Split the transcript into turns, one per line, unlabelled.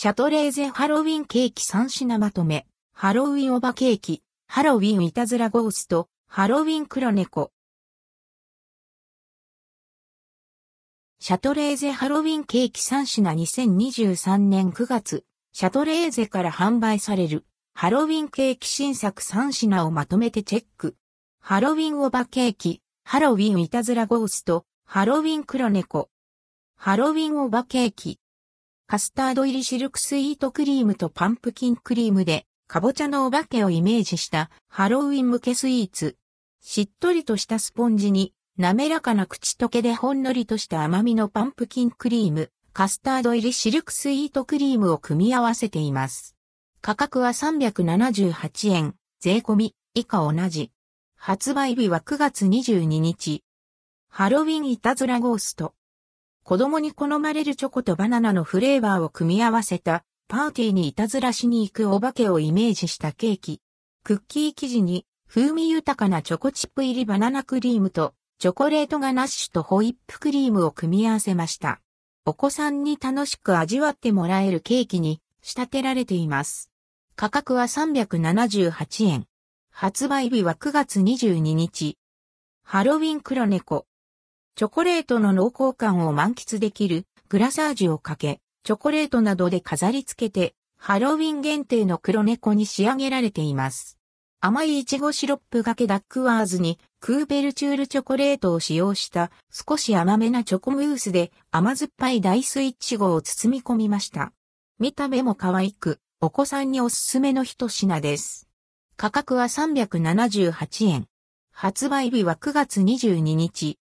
シャトレーゼハロウィンケーキ3品まとめ、ハロウィンオバケーキ、ハロウィンいたずらゴースト、ハロウィン黒猫。シャトレーゼハロウィンケーキ3品2023年9月、シャトレーゼから販売されるハロウィンケーキ新作3品をまとめてチェック。ハロウィンオバケーキ、ハロウィンいたずらゴースト、ハロウィン黒猫。ハロウィンオバケーキ。カスタード入りシルクスイートクリームとパンプキンクリームで、かぼちゃのお化けをイメージしたハロウィン向けスイーツ。しっとりとしたスポンジに、滑らかな口溶けでほんのりとした甘みのパンプキンクリーム、カスタード入りシルクスイートクリームを組み合わせています。価格は378円、税込み、以下同じ。発売日は9月22日。ハロウィンいたずらゴースト。子供に好まれるチョコとバナナのフレーバーを組み合わせたパーティーにいたずらしに行くお化けをイメージしたケーキ。クッキー生地に風味豊かなチョコチップ入りバナナクリームとチョコレートガナッシュとホイップクリームを組み合わせました。お子さんに楽しく味わってもらえるケーキに仕立てられています。価格は378円。発売日は9月22日。ハロウィン黒猫。チョコレートの濃厚感を満喫できるグラサージュをかけ、チョコレートなどで飾り付けて、ハロウィン限定の黒猫に仕上げられています。甘いイチゴシロップがけダックワーズにクーベルチュールチョコレートを使用した少し甘めなチョコムースで甘酸っぱいダイスイチゴを包み込みました。見た目も可愛く、お子さんにおすすめの一品です。価格は378円。発売日は9月22日。